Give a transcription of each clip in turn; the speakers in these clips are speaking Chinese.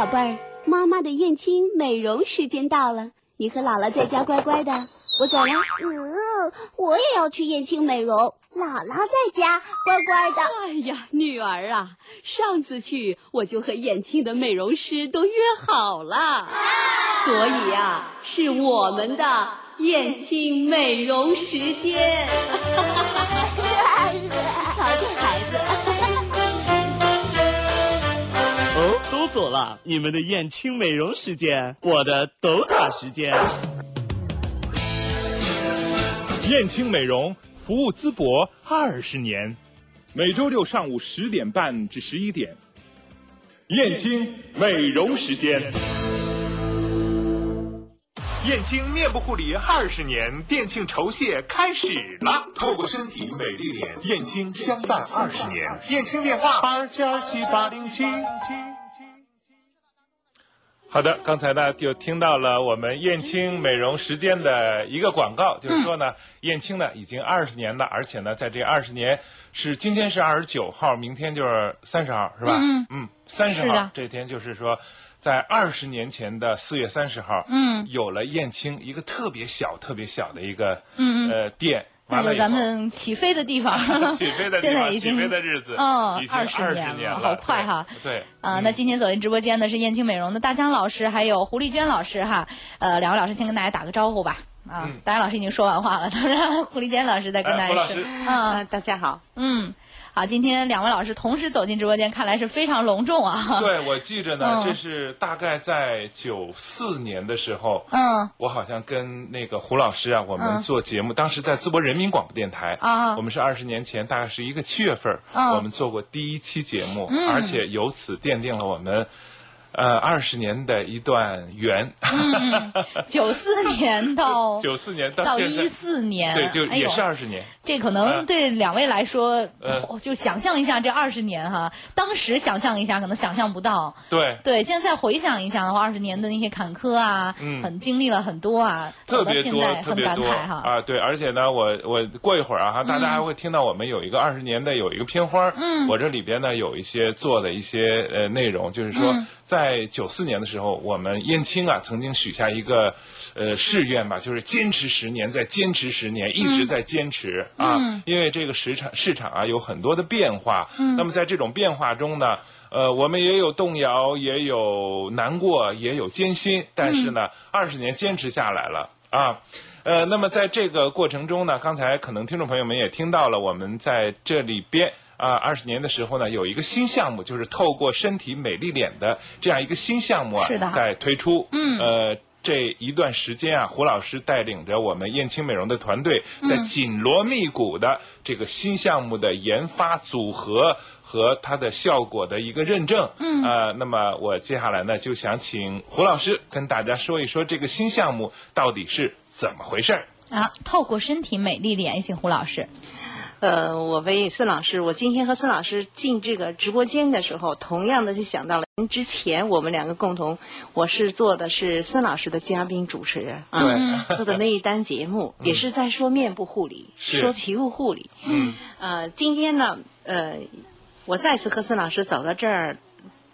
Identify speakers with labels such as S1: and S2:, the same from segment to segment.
S1: 宝贝儿，妈妈的燕青美容时间到了，你和姥姥在家乖乖的，我走了。
S2: 嗯，我也要去燕青美容，姥姥在家乖乖的。
S1: 哎呀，女儿啊，上次去我就和燕青的美容师都约好了，所以啊，是我们的燕青美容时间。瞧这
S3: 走了，你们的燕青美容时间，我的斗塔时间。
S4: 燕青美容服务淄博二十年，每周六上午十点半至十一点，燕青美容时间。
S5: 燕青面部护理二十年，店庆酬谢开始了。透过身体美丽脸，燕青相伴二十年。燕青电话二七二七八零七。
S4: 好的，刚才呢就听到了我们燕青美容时间的一个广告，就是说呢，燕青呢已经二十年了，而且呢，在这二十年是今天是二十九号，明天就是三十号，是吧？
S6: 嗯
S4: 嗯，三十号这天就是说，在二十年前的四月三十号，
S6: 嗯，
S4: 有了燕青一个特别小、特别小的一个呃店，
S6: 那是咱们起飞的地方，
S4: 起飞的地方，起
S6: 现在已经
S4: 飞的日子，
S6: 嗯
S4: 二
S6: 20
S4: 年
S6: 年了
S4: 了，
S6: 好快哈
S4: 对。对
S6: 啊、那今天走进直播间的是燕青美容的大江老师，还有胡丽娟老师哈。呃，两位老师先跟大家打个招呼吧。啊，
S4: 嗯
S6: 大江老师已经说完话了，当然胡丽娟老师在跟大家说
S4: 哎胡老师。
S6: 嗯，
S7: 大家好。
S6: 嗯，好，今天两位老师同时走进直播间，看来是非常隆重啊。
S4: 对，我记着呢，
S6: 嗯。
S4: 这是大概在九四年的时候，
S6: 嗯，
S4: 我好像跟那个胡老师啊，我们
S6: 嗯
S4: 做节目，当时在淄博人民广播电台
S6: 啊。
S4: 我们是二十年前，大概是一个七月份，
S6: 嗯。
S4: 我们做过第一期节目，
S6: 嗯。
S4: 而且由此奠定了我们。呃，二十年的一段缘，
S6: 九四年到
S4: 九四年到
S6: 一四年，
S4: 对，就也是二十年。
S6: 这可能
S4: 嗯。
S6: 对两位来说，
S4: 呃
S6: 哦就想象一下这二十年哈，当时想象一下可能想象不到，
S4: 对，
S6: 对，现在再回想一下的话，二十年的那些坎坷啊，
S4: 嗯。
S6: 很经历了很多啊，
S4: 特别多，特别多。啊！对，而且呢，我我过一会儿啊，哈，大家还会听到我们有一个二十年的有一个片花
S6: 嗯。
S4: 我这里边呢有一些做的一些呃内容，就是说
S6: 嗯
S4: 在九四年的时候，我们燕青啊曾经许下一个呃誓愿吧，就是坚持十年，再坚持十年，一直在坚持、啊
S6: 嗯，
S4: 因为这个市场市场啊有很多的变化，
S6: 嗯
S4: 那么在这种变化中呢。呃，我们也有动摇，也有难过，也有艰辛，但是呢，二十年坚持下来了啊。呃，那么在这个过程中呢，刚才可能听众朋友们也听到了，我们在这里边啊，二十年的时候呢，有一个新项目，就是透过身体美丽脸的这样一个新项目啊
S6: 是的，
S4: 在推出。
S6: 嗯
S4: 呃。这一段时间啊，胡老师带领着我们燕青美容的团队，在
S6: 嗯
S4: 紧锣密鼓的这个新项目的研发、组合和它的效果的一个认证。
S6: 嗯
S4: 呃，那么我接下来呢，就想请胡老师跟大家说一说这个新项目到底是怎么回事儿。
S6: 啊，透过身体美丽脸，请胡老师。
S7: 呃，我为孙老师，我今天和孙老师进这个直播间的时候，同样的就想到了之前我们两个共同，我是做的是孙老师的嘉宾主持人啊，
S4: 对
S7: 做的那一单节目，也是在说面部护理，说皮肤护理。
S4: 嗯，
S7: 呃，今天呢，呃，我再次和孙老师走到这儿。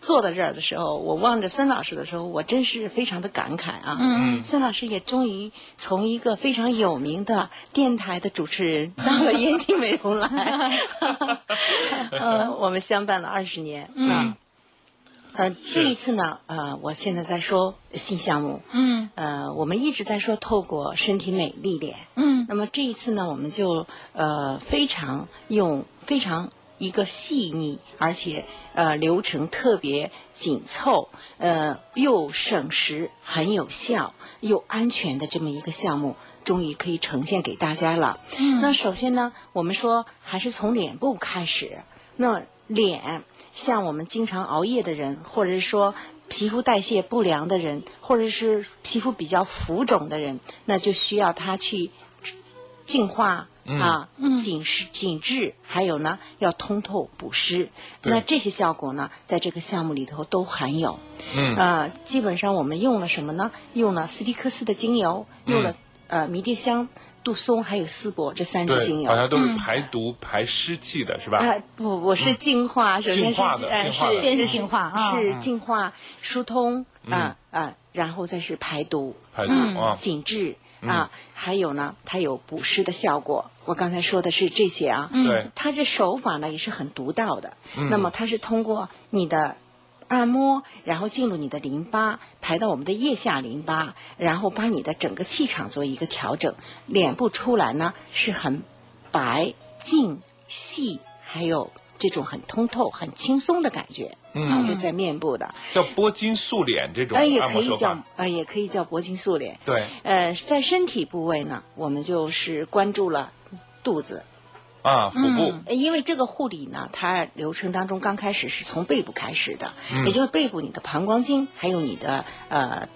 S7: 坐到这儿的时候，我望着孙老师的时候，我真是非常的感慨啊！
S6: 嗯。
S7: 孙老师也终于从一个非常有名的电台的主持人到了燕青美容来，呃，我们相伴了二十年。
S6: 嗯。
S7: 呃，这一次呢，呃，我现在在说新项目，
S6: 嗯。
S7: 呃，我们一直在说透过身体美丽脸，
S6: 嗯。
S7: 那么这一次呢，我们就呃非常用非常一个细腻，而且呃流程特别紧凑，呃又省时、很有效又安全的这么一个项目，终于可以呈现给大家了。
S6: 嗯
S7: 那首先呢，我们说还是从脸部开始。那脸，像我们经常熬夜的人，或者是说皮肤代谢不良的人，或者是皮肤比较浮肿的人，那就需要它去净化。
S4: 嗯。
S7: 啊，
S6: 嗯。
S7: 紧实紧致，还有呢，要通透补湿。那这些效果呢，在这个项目里头都含有。
S4: 嗯。
S7: 呃，基本上我们用了什么呢？用了斯蒂克斯的精油，用了、呃迷迭香杜松还有丝柏这三支精，油。
S4: 好像都是排毒、排湿气的，是吧？
S7: 啊，不，我是净化，首先是
S4: 净化
S7: 呃是
S6: 先是净化啊。
S7: 是净化疏通啊啊，然后再是排毒，
S4: 排毒
S7: 嗯。
S4: 啊
S7: 紧致啊，还有呢，它有补湿的效果。我刚才说的是这些啊，
S4: 对。
S7: 它这手法呢也是很独到的。那么它是通过你的按摩，然后进入你的淋巴，排到我们的腋下淋巴，然后把你的整个气场做一个调整，脸部出来呢是很白、净、细，还有这种很通透、很轻松的感觉。嗯，啊，就在面部的，
S4: 叫拨筋素脸这种
S7: 呃，也
S4: 按
S7: 可以叫。呃，也可以叫铂金素脸。
S4: 对
S7: 呃，在身体部位呢，我们就是关注了肚子，
S4: 啊，腹部
S7: 呃因为这个护理呢，它流程当中刚开始是从背部开始的，
S4: 嗯
S7: 也就是背部你的膀胱经还有你的呃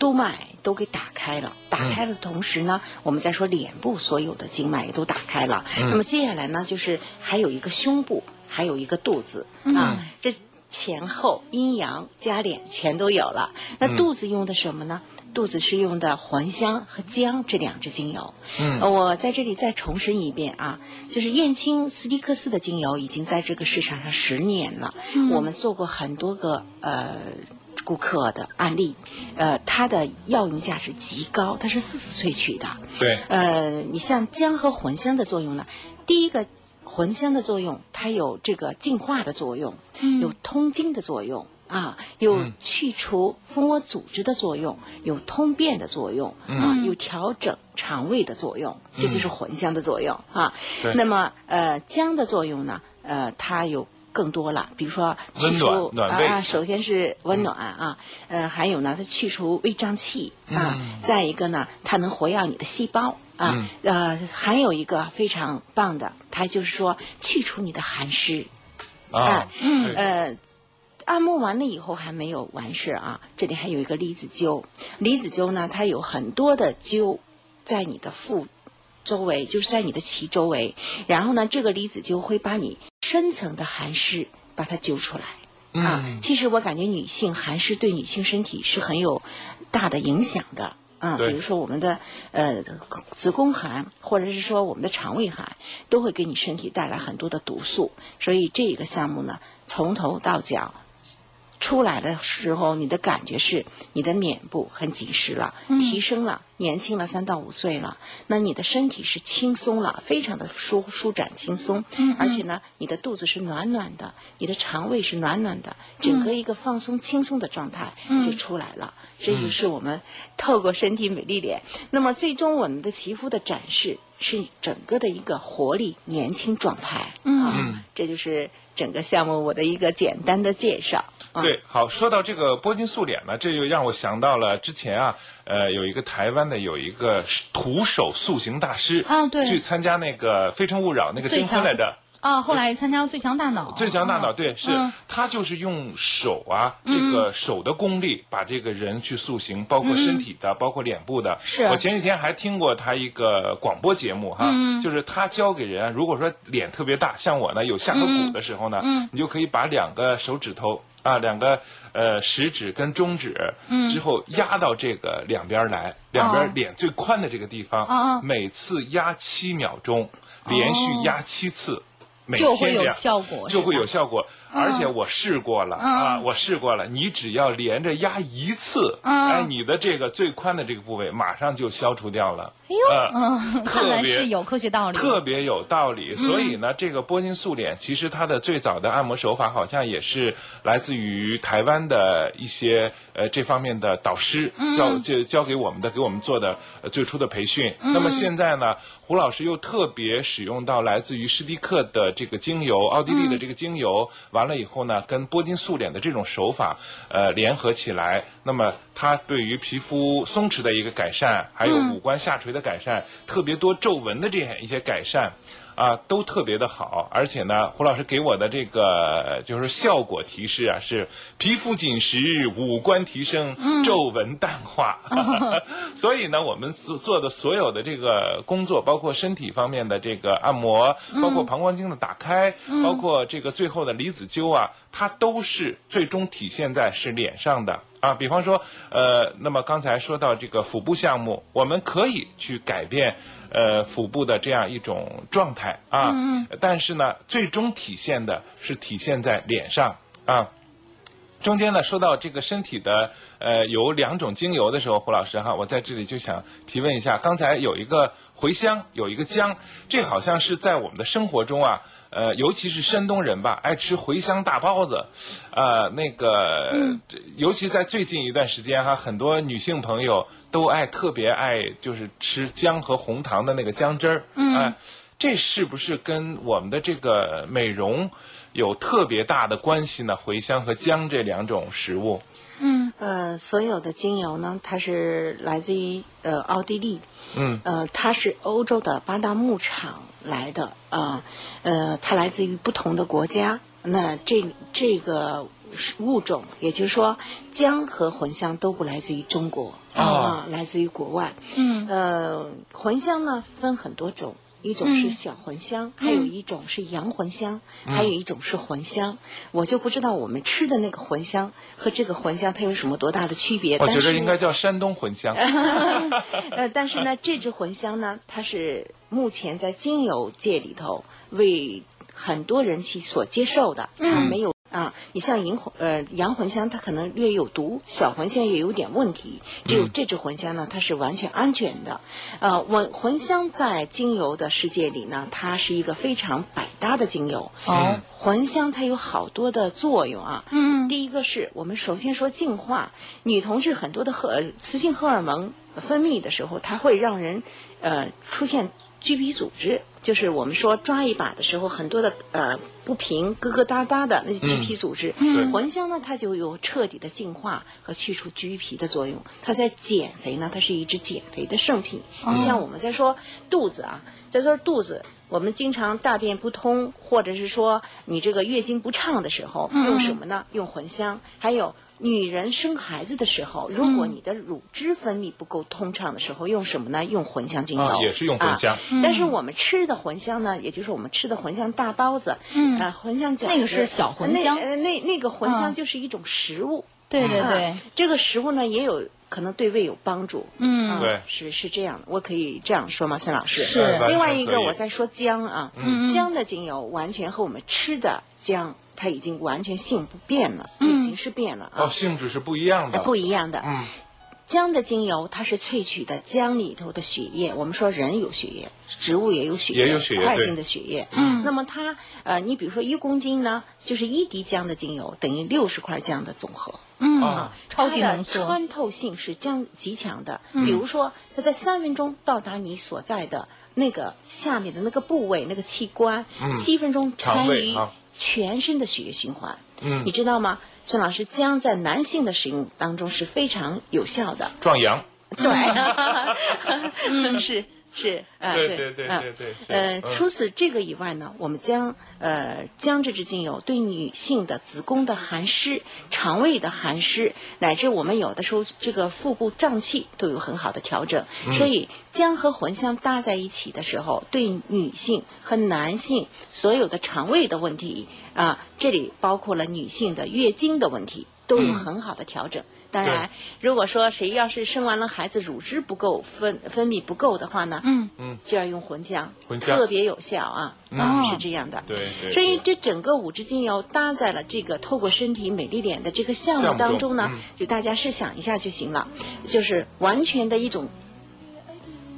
S7: 督脉都给打开了。打开的同时呢，我们再说脸部所有的经脉也都打开了。
S4: 嗯
S7: 那么接下来呢，就是还有一个胸部，还有一个肚子、啊，这前后阴阳加脸全都有了。那肚子用的什么呢？肚子是用的还香和姜这两支精油。嗯，我在这里再重申一遍啊，就是燕青斯蒂克斯的精油已经在这个市场上十年了，我们做过很多个呃。顾客的案例，呃，它的药用价值极高，它是四次萃取的。
S4: 对
S7: 呃，你像姜和茴香的作用呢，第一个茴香的作用，它有这个净化的作用，有通经的作用。啊，有去除蜂窝组织的作用，有通便的作用，啊，有调整肠胃的作用，这就是茴香的作用啊
S4: 对。
S7: 那么，呃，姜的作用呢，呃，它有更多了，比如说去除啊，首先是温暖啊，呃，还有呢，它去除胃胀气啊，再一个呢，它能活跃你的细胞啊，呃，还有一个非常棒的，它就是说去除你的寒湿，
S4: 啊，对
S7: 呃。按摩完了以后还没有完事啊，这里还有一个离子灸。离子灸呢，它有很多的灸在你的腹周围，就是在你的脐周围。然后呢，这个离子灸会把你深层的寒湿把它揪出来。啊，其实我感觉女性寒湿对女性身体是很有大的影响的。啊，比如说我们的呃子宫寒，或者是说我们的肠胃寒，都会给你身体带来很多的毒素。所以这个项目呢，从头到脚出来的时候，你的感觉是你的脸部很紧实了，提升了，年轻了三到五岁了。那你的身体是轻松了，非常的舒舒展轻松，而且呢，你的肚子是暖暖的，你的肠胃是暖暖的，整个一个放松轻松的状态就出来了。这就是我们透过身体美丽脸，那么最终我们的皮肤的展示是整个的一个活力年轻状态。嗯，这就是整个项目我的一个简单的介绍。啊。
S4: 对，好，说到这个波金素脸呢，这就让我想到了之前啊，呃，有一个台湾的有一个徒手塑形大师
S6: 啊对。
S4: 去参加那个《非诚勿扰》那个
S6: 最强
S4: 订婚来着。
S6: 啊，后来参加最强大脑，
S4: 最强大脑，
S6: 啊
S4: 对，是、
S6: 嗯。
S4: 他就是用手啊，这个手的功力，把这个人去塑形，包括身体的，包括脸部的。
S6: 是。
S4: 我前几天还听过他一个广播节目哈，就是他教给人，如果说脸特别大，像我呢有下颌骨的时候呢，你就可以把两个手指头啊，两个呃食指跟中指，之后压到这个两边来，两边脸最宽的这个地方，每次压七秒钟，连续压七次。每
S6: 就会有效果
S4: 就会有效果。而且我试过了、啊，我试过了，你只要连着压一次，哎，你的这个最宽的这个部位马上就消除掉了。
S6: 哎呦，
S4: 呃
S6: 嗯，看来
S4: 特别
S6: 是有科学道理。
S4: 特别有道理。所以呢，这个波金素脸其实它的最早的按摩手法好像也是来自于台湾的一些呃这方面的导师教教教给我们的，给我们做的呃最初的培训。那么现在呢，胡老师又特别使用到来自于施迪克的这个精油，奥地利的这个精油，完了以后呢，跟波金素脸的这种手法呃联合起来，那么它对于皮肤松弛的一个改善，还有五官下垂的改善，特别多皱纹的这样一些改善。啊，都特别的好，而且呢，胡老师给我的这个就是效果提示啊，是皮肤紧实，五官提升，皱纹淡化。所以呢，我们所做的所有的这个工作，包括身体方面的这个按摩，包括膀胱经的打开，包括这个最后的离子灸啊，它都是最终体现在是脸上的啊。比方说，呃，那么刚才说到这个腹部项目，我们可以去改变呃腹部的这样一种状态啊，但是呢，最终体现的是体现在脸上啊。中间呢，说到这个身体的呃有两种精油的时候，胡老师哈，我在这里就想提问一下，刚才有一个茴香，有一个姜，这好像是在我们的生活中啊，呃，尤其是山东人吧，爱吃茴香大包子，呃，那个，这尤其在最近一段时间哈，很多女性朋友都爱特别爱就是吃姜和红糖的那个姜汁儿，嗯，这是不是跟我们的这个美容有特别大的关系呢？茴香和姜这两种食物，嗯。
S7: 呃，所有的精油呢，它是来自于呃奥地利，
S4: 嗯，
S7: 呃，它是欧洲的八大牧场来的啊，呃，它来自于不同的国家。那这这个物种，也就是说，姜和茴香都不来自于中国啊，来自于国外。嗯，呃，茴香呢分很多种。一种是小茴香，还有一种是洋茴香，还有一种是茴香。我就不知道我们吃的那个茴香和这个茴香它有什么多大的区别。
S4: 我觉得应该叫山东茴香。
S7: 呃，但是呢，这只茴香呢，它是目前在精油界里头为很多人去所接受的，它没有。啊，你像银魂呃洋茴香，它可能略有毒，小茴香也有点问题。只有这支茴香呢，它是完全安全的。呃，茴茴香在精油的世界里呢，它是一个非常百搭的精油。哦，茴香它有好多的作用啊。嗯，第一个是我们首先说净化，女同志很多的荷呃雌性荷尔蒙分泌的时候，它会让人呃出现橘皮组织，就是我们说抓一把的时候，很多的呃不平、疙疙瘩瘩的那些橘皮组织。
S4: 对
S7: 茴香呢，它就有彻底的净化和去除橘皮的作用。它在减肥呢，它是一支减肥的圣品。你像我们在说肚子啊，在说肚子。我们经常大便不通，或者是说你这个月经不畅的时候，用什么呢？用茴香。还有女人生孩子的时候，如果你的乳汁分泌不够通畅的时候，用什么呢？用茴香精油。
S4: 啊也是用茴香
S7: 啊但是我们吃的茴香呢，也就是我们吃的茴香大包子，嗯，啊，茴香饺子，
S6: 那个是小茴香
S7: 那呃那那个茴香
S6: 嗯
S7: 就是一种食物。
S6: 对对对
S7: 啊，这个食物呢也有可能对胃有帮助。
S6: 嗯
S7: 啊
S4: 对
S7: 是是这样的，我可以这样说吗，孙老师？
S6: 是
S7: 另外一个，我在说姜啊，
S6: 嗯
S7: 姜的精油完全和我们吃的姜，它已经完全性不变了，已经是变了啊。
S4: 哦，性质是不一样的。
S7: 不一样的。嗯，姜的精油它是萃取的姜里头的血液。我们说人有血液，植物也有血液，
S4: 也有血液对
S7: 快进的血液。嗯，那么它呃，你比如说一公斤呢，就是一滴姜的精油等于六十块姜的总和。
S6: 嗯
S4: 啊，
S6: 超级
S7: 它的
S6: 浓缩，
S7: 穿透性是将极强的。比如说，它在三分钟到达你所在的那个下面的那个部位、那个器官，七分钟
S4: 肠
S7: 参与
S4: 啊
S7: 全身的血液循环。
S4: 嗯
S7: 你知道吗？孙老师，姜在男性的使用当中是非常有效的。
S4: 壮阳。
S7: 对，嗯，是是，呃，
S4: 对对对
S7: 嗯
S4: 对对
S7: 呃，
S4: 嗯
S7: 除此这个以外呢，我们将呃将这支精油对女性的子宫的寒湿、肠胃的寒湿，乃至我们有的时候这个腹部胀气都有很好的调整。
S4: 嗯
S7: 所以姜和茴香搭在一起的时候，对女性和男性所有的肠胃的问题啊，这里包括了女性的月经的问题，都有很好的调整。当然，如果说谁要是生完了孩子乳汁不够分分泌不够的话呢，嗯。
S4: 嗯，
S7: 就要用茴香，
S4: 茴香
S7: 特别有效啊，啊是这样的。
S4: 对对
S7: 所以这整个五支精油搭在了这个透过身体美丽脸的这个项目当中呢，
S4: 嗯。
S7: 就大家试想一下就行了，就是完全的一种。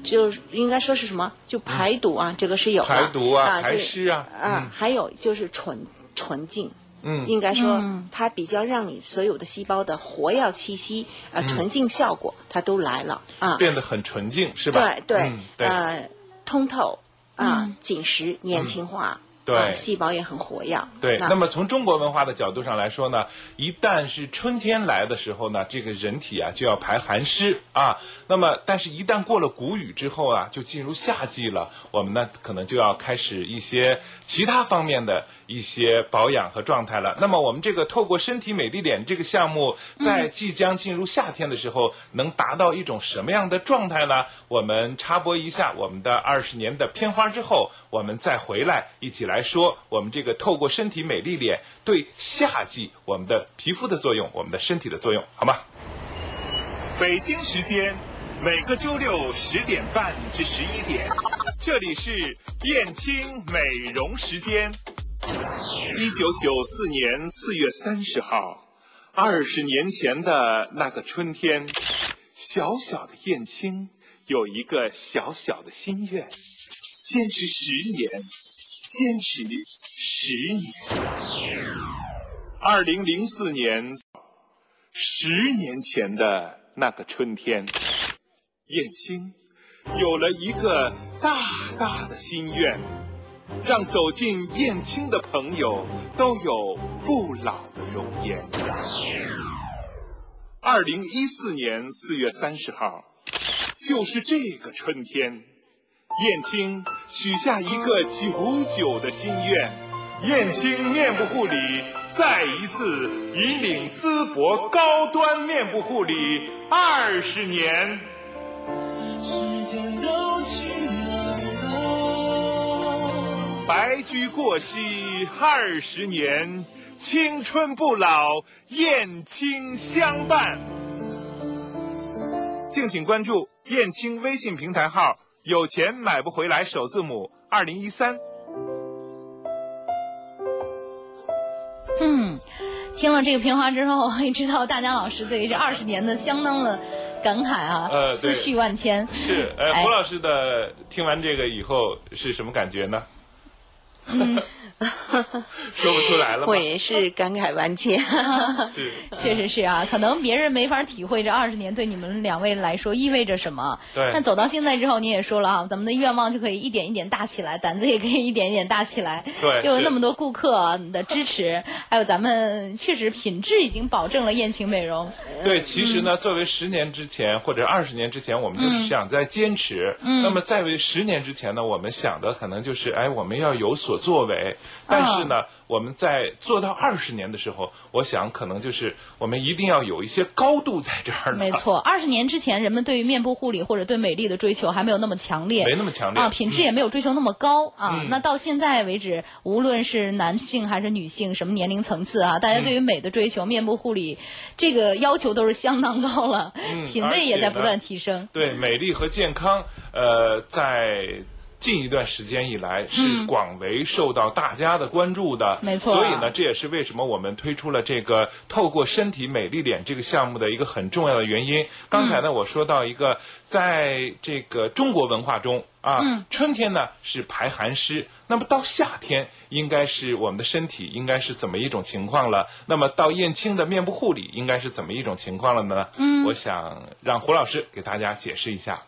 S7: 就应该说是什么？就排毒啊，这个是有的。
S4: 排毒啊排
S7: 这个
S4: 湿啊
S7: 啊
S4: 嗯，
S7: 还有就是纯纯净，
S4: 嗯
S7: 应该说它比较让你所有的细胞的活药气息、呃纯净效果，它都来了啊。
S4: 变得很纯净，是吧？
S7: 对对
S4: 嗯，对，
S7: 呃，通透啊，紧实、年轻化，
S4: 对
S7: 啊细胞也很活跃。
S4: 对，那么从中国文化的角度上来说呢，一旦是春天来的时候呢，这个人体啊就要排寒湿啊。那么，但是一旦过了谷雨之后啊，就进入夏季了，我们呢可能就要开始一些其他方面的一些保养和状态了。那么我们这个透过身体美丽脸这个项目，在即将进入夏天的时候，能达到一种什么样的状态呢？我们插播一下我们的二十年的片花之后，我们再回来一起来说我们这个透过身体美丽脸对夏季我们的皮肤的作用，我们的身体的作用，好吗？
S5: 北京时间每个周六十点半至十一点，这里是燕青美容时间。一九九四年四月三十号，二十年前的那个春天，小小的燕青有一个小小的心愿，坚持十年，坚持十年。二零零四年，十年前的那个春天，燕青有了一个大大的心愿，让走进燕青的朋友都有不老的容颜。二零一四年四月三十号，就是这个春天，燕青许下一个久久的心愿。燕青面部护理再一次引领淄博高端面部护理二十年。
S8: 时间都去？
S5: 白驹过隙二十年，青春不老，燕青相伴。敬请关注燕青微信平台号“有钱买不回来”首字母二零一三。
S6: 嗯，听了这个片花之后，也知道大江老师对于这二十年的相当的感慨啊，
S4: 呃
S6: 思绪万千。
S4: 是，呃，
S6: 哎
S4: 胡老师的听完这个以后是什么感觉呢？Mm. 说不出来了吧
S7: 我？也是感慨万千。
S4: 是，
S6: 确实是啊，可能别人没法体会这二十年对你们两位来说意味着什么。
S4: 对
S6: 那走到现在之后，你也说了啊，咱们的愿望就可以一点一点大起来，胆子也可以一点一点大起来。
S4: 对
S6: 又有那么多顾客的支持，还有咱们确实品质已经保证了宴请美容。
S4: 对，其实呢，作为十年之前或者二十年之前，我们就是想在坚持。嗯。那么在为十年之前呢，我们想的可能就是，哎，我们要有所作为。但是呢，我们在做到二十年的时候，我想可能就是我们一定要有一些高度在这儿呢。
S6: 没错，二十年之前，人们对于面部护理或者对美丽的追求还没有那么强烈，
S4: 没那么强烈
S6: 啊，品质也没有追求那么高、啊。
S4: 嗯
S6: 那到现在为止，无论是男性还是女性，什么年龄层次啊，大家对于美的追求、面部护理这个要求都是相当高了，
S4: 嗯
S6: 品味也在不断提升。
S4: 对美丽和健康，呃，在近一段时间以来是广为受到大家的关注的。
S6: 没错
S4: 所以呢，这也是为什么我们推出了这个透过身体美丽脸这个项目的一个很重要的原因。刚才呢，我说到一个，在这个中国文化中啊，春天呢是排寒湿，那么到夏天应该是我们的身体应该是怎么一种情况了？那么到燕青的面部护理应该是怎么一种情况了呢？嗯，我想让胡老师给大家解释一下。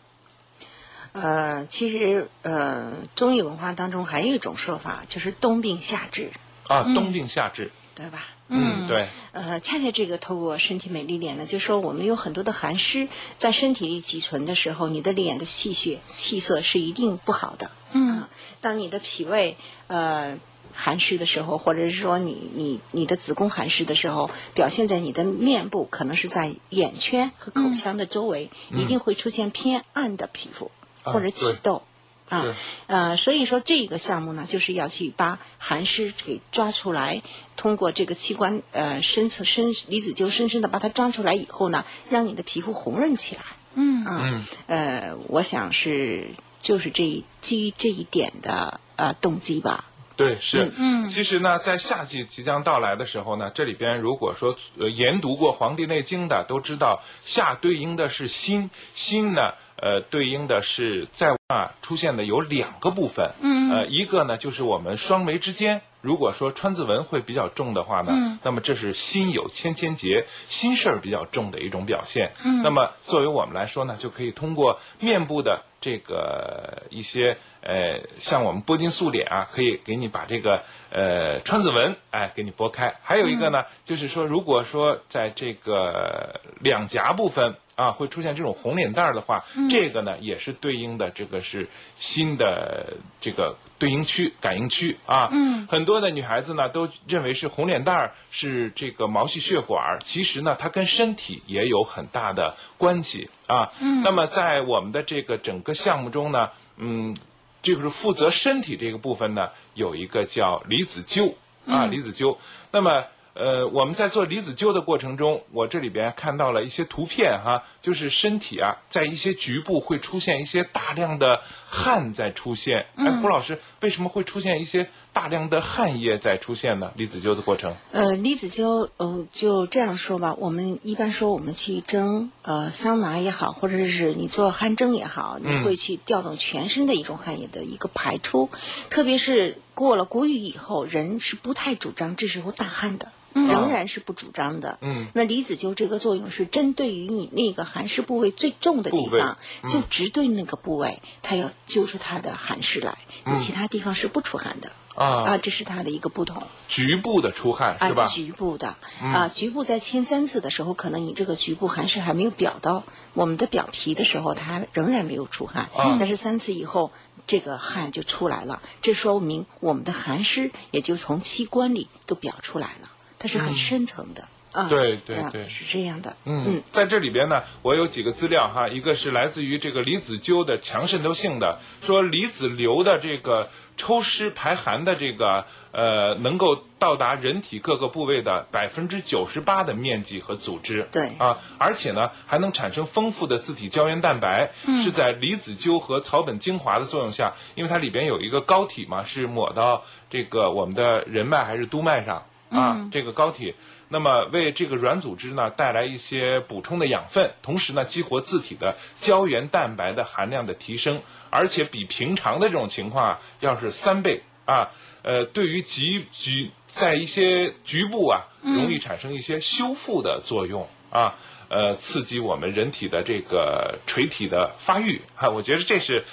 S7: 呃，其实呃，中医文化当中还有一种说法，就是冬病夏治，
S4: 啊，冬病夏治，
S7: 对吧？
S4: 嗯，对，
S7: 呃，恰恰这个透过身体美丽脸呢，就说我们有很多的寒湿在身体里积存的时候，你的脸的气血气色是一定不好的。嗯、当你的脾胃呃寒湿的时候，或者是说你你你的子宫寒湿的时候，表现在你的面部，可能是在眼圈和口腔的周围，一定会出现偏暗的皮肤、或者起痘。啊
S4: 是，
S7: 呃，所以说这个项目呢，就是要去把寒湿给抓出来，通过这个器官呃深层深离子灸深深的把它抓出来以后呢，让你的皮肤红润起来。嗯啊，呃，我想是就是这基于这一点的呃动机吧。
S4: 对，是，嗯，其实呢，在夏季即将到来的时候呢，这里边如果说呃研读过《黄帝内经》的，都知道夏对应的是心，心呢，呃，对应的是在啊出现的有两个部分，嗯，呃，一个呢就是我们双眉之间。如果说川字纹会比较重的话呢，嗯那么这是心有千千结，心事儿比较重的一种表现。嗯，那么作为我们来说呢，就可以通过面部的这个一些呃，像我们拨筋素脸啊，可以给你把这个呃川字纹哎给你拨开。还有一个呢，就是说，如果说在这个两颊部分啊，会出现这种红脸蛋儿的话，
S6: 嗯
S4: 这个呢也是对应的这个是新的这个对应区、感应区啊。嗯，很多的女孩子呢都认为是红脸蛋儿是这个毛细血管儿，其实呢它跟身体也有很大的关系啊。嗯，那么在我们的这个整个项目中呢，嗯，这个是负责身体这个部分呢，有一个叫离子灸啊，离子灸。那么呃，我们在做离子灸的过程中，我这里边看到了一些图片哈，就是身体啊，在一些局部会出现一些大量的汗在出现。哎，胡老师，为什么会出现一些大量的汗液在出现呢？离子灸的过程？
S7: 呃，离子灸，嗯、就这样说吧。我们一般说，我们去蒸呃桑拿也好，或者是你做汗蒸也好，你会去调动全身的一种汗液的一个排出，特别是过了谷雨以后，人是不太主张这时候大汗的。仍然是不主张的。
S4: 嗯，
S7: 那离子灸这个作用是针对于你那个寒湿部位最重的地方，就直对那个部位，它要揪出它的寒湿来，你其他地方是不出汗的。
S4: 啊
S7: 啊，这是它的一个不同。
S4: 局部的出汗
S7: 啊
S4: 是吧？
S7: 局部的、啊，局部在牵三次的时候，可能你这个局部寒湿还没有表到我们的表皮的时候，它仍然没有出汗。
S4: 啊
S7: 但是三次以后，这个汗就出来了，这说明我们的寒湿也就从器官里都表出来了，它是很深层的。啊，啊
S4: 对对对
S7: 是这样的。
S4: 嗯，在这里边呢，我有几个资料哈，一个是来自于这个离子灸的强渗透性的，说离子流的这个抽湿排寒的这个呃，能够到达人体各个部位的百分之九十八的面积和组织。
S7: 对
S4: 啊，而且呢，还能产生丰富的自体胶原蛋白，是在离子灸和草本精华的作用下，因为它里边有一个膏体嘛，是抹到这个我们的人脉还是督脉上啊，这个膏体。那么为这个软组织呢带来一些补充的养分，同时呢激活自体的胶原蛋白的含量的提升，而且比平常的这种情况啊要是三倍啊。呃，对于局局在一些局部啊，容易产生一些修复的作用啊，呃，刺激我们人体的这个垂体的发育啊，我觉得这是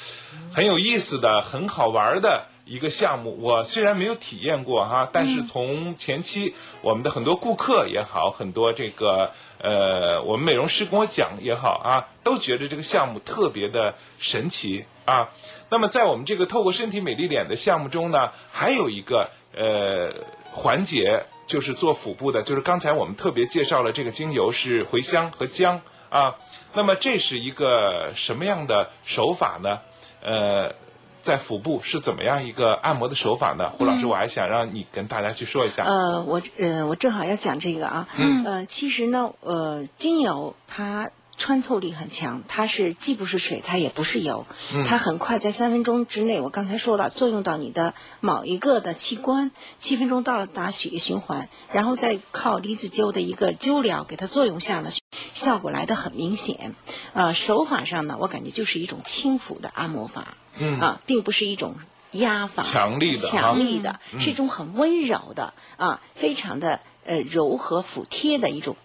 S4: 很有意思的、很好玩的。一个项目，我虽然没有体验过哈，但是从前期我们的很多顾客也好，很多这个呃，我们美容师跟我讲也好啊，都觉得这个项目特别的神奇啊。那么在我们这个透过身体美丽脸的项目中呢，还有一个呃环节，就是做腹部的，就是刚才我们特别介绍了这个精油是茴香和姜啊。那么这是一个什么样的手法呢？呃。在腹部是怎么样一个按摩的手法呢？胡老师，我还想让你跟大家去说一下。
S7: 呃，我呃，我正好要讲这个啊。嗯。呃，其实呢，呃，精油它穿透力很强，它是既不是水，它也不是油，它很快在三分钟之内，我刚才说了，作用到你的某一个的器官，七分钟到达血液循环，然后再靠离子灸的一个灸疗给它作用下呢，效果来得很明显。呃，手法上呢，我感觉就是一种轻抚的按摩法。嗯。啊，并不是一种。压法
S4: 强力的
S7: 强力的，是一种很温柔的啊，非常的呃柔和服帖的一种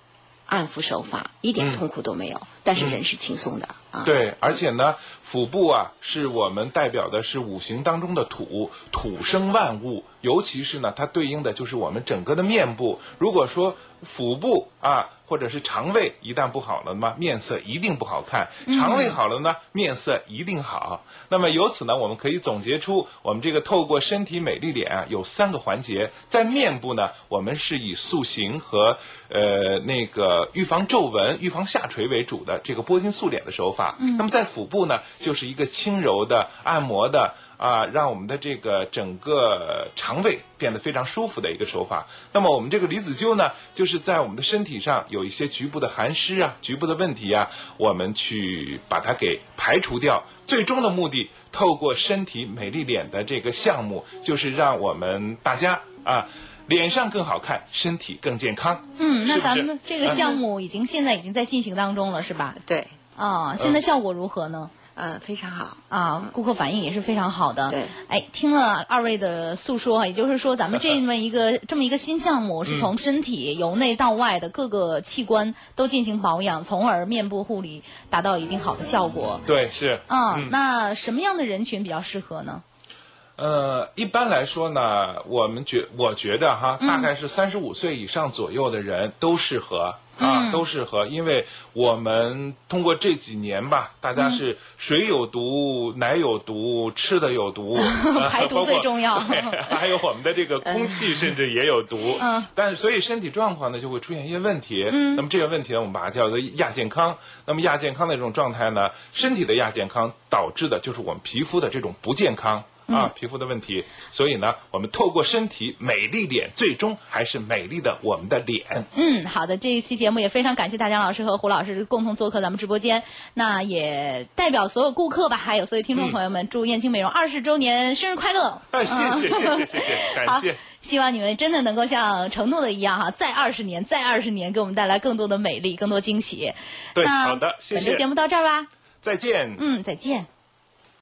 S7: 按抚手法，一点痛苦都没有，但是人是轻松的啊。
S4: 对，而且呢，腹部啊，是我们代表的是五行当中的土，土生万物，尤其是呢，它对应的就是我们整个的面部。如果说腹部啊，或者是肠胃一旦不好了嘛，面色一定不好看；肠胃好了呢，面色一定好。那么由此呢，我们可以总结出，我们这个透过身体美丽脸啊，有三个环节。在面部呢，我们是以塑形和呃那个预防皱纹、预防下垂为主的这个波金素脸的手法。那么在腹部呢，就是一个轻柔的按摩的。啊，让我们的这个整个肠胃变得非常舒服的一个手法。那么我们这个离子灸呢，就是在我们的身体上有一些局部的寒湿啊、局部的问题啊，我们去把它给排除掉。最终的目的，透过身体美丽脸的这个项目，就是让我们大家啊。脸上更好看，身体更健康。
S6: 嗯，那咱们这个项目已经现在已经在进行当中了，是吧？
S7: 对，
S6: 啊，现在效果如何呢？
S7: 呃，非常好。
S6: 啊，顾客反应也是非常好的。
S7: 对，
S6: 哎，听了二位的诉说，也就是说，咱们这么一个这么一个新项目，是从身体由内到外的各个器官都进行保养，从而面部护理达到一定好的效果。
S4: 对，是。
S6: 啊，那什么样的人群比较适合呢？
S4: 呃，一般来说呢，我们觉我觉得哈，大概是三十五岁以上左右的人都适合啊，都适合，因为我们通过这几年吧，大家是水有毒，奶有毒，吃的有毒，呃
S6: 排毒最重要。
S4: 对还有我们的这个空气甚至也有毒，
S6: 嗯。
S4: 但是所以身体状况呢就会出现一些问题，嗯，那么这个问题呢，我们把它叫做亚健康。那么亚健康的这种状态呢，身体的亚健康导致的就是我们皮肤的这种不健康。啊，皮肤的问题，所以呢，我们透过身体美丽脸，最终还是美丽的我们的脸。
S6: 嗯，好的，这一期节目也非常感谢大江老师和胡老师共同做客咱们直播间。那也代表所有顾客吧，还有所有听众朋友们，祝燕青美容二十周年生日快乐！
S4: 哎，谢谢谢谢谢谢，感 谢。
S6: 希望你们真的能够像承诺的一样哈，再二十年，再二十年，给我们带来更多的美丽，更多惊喜。
S4: 对好的谢谢
S6: 本期节目到这儿吧。
S4: 再见。
S6: 嗯，再见。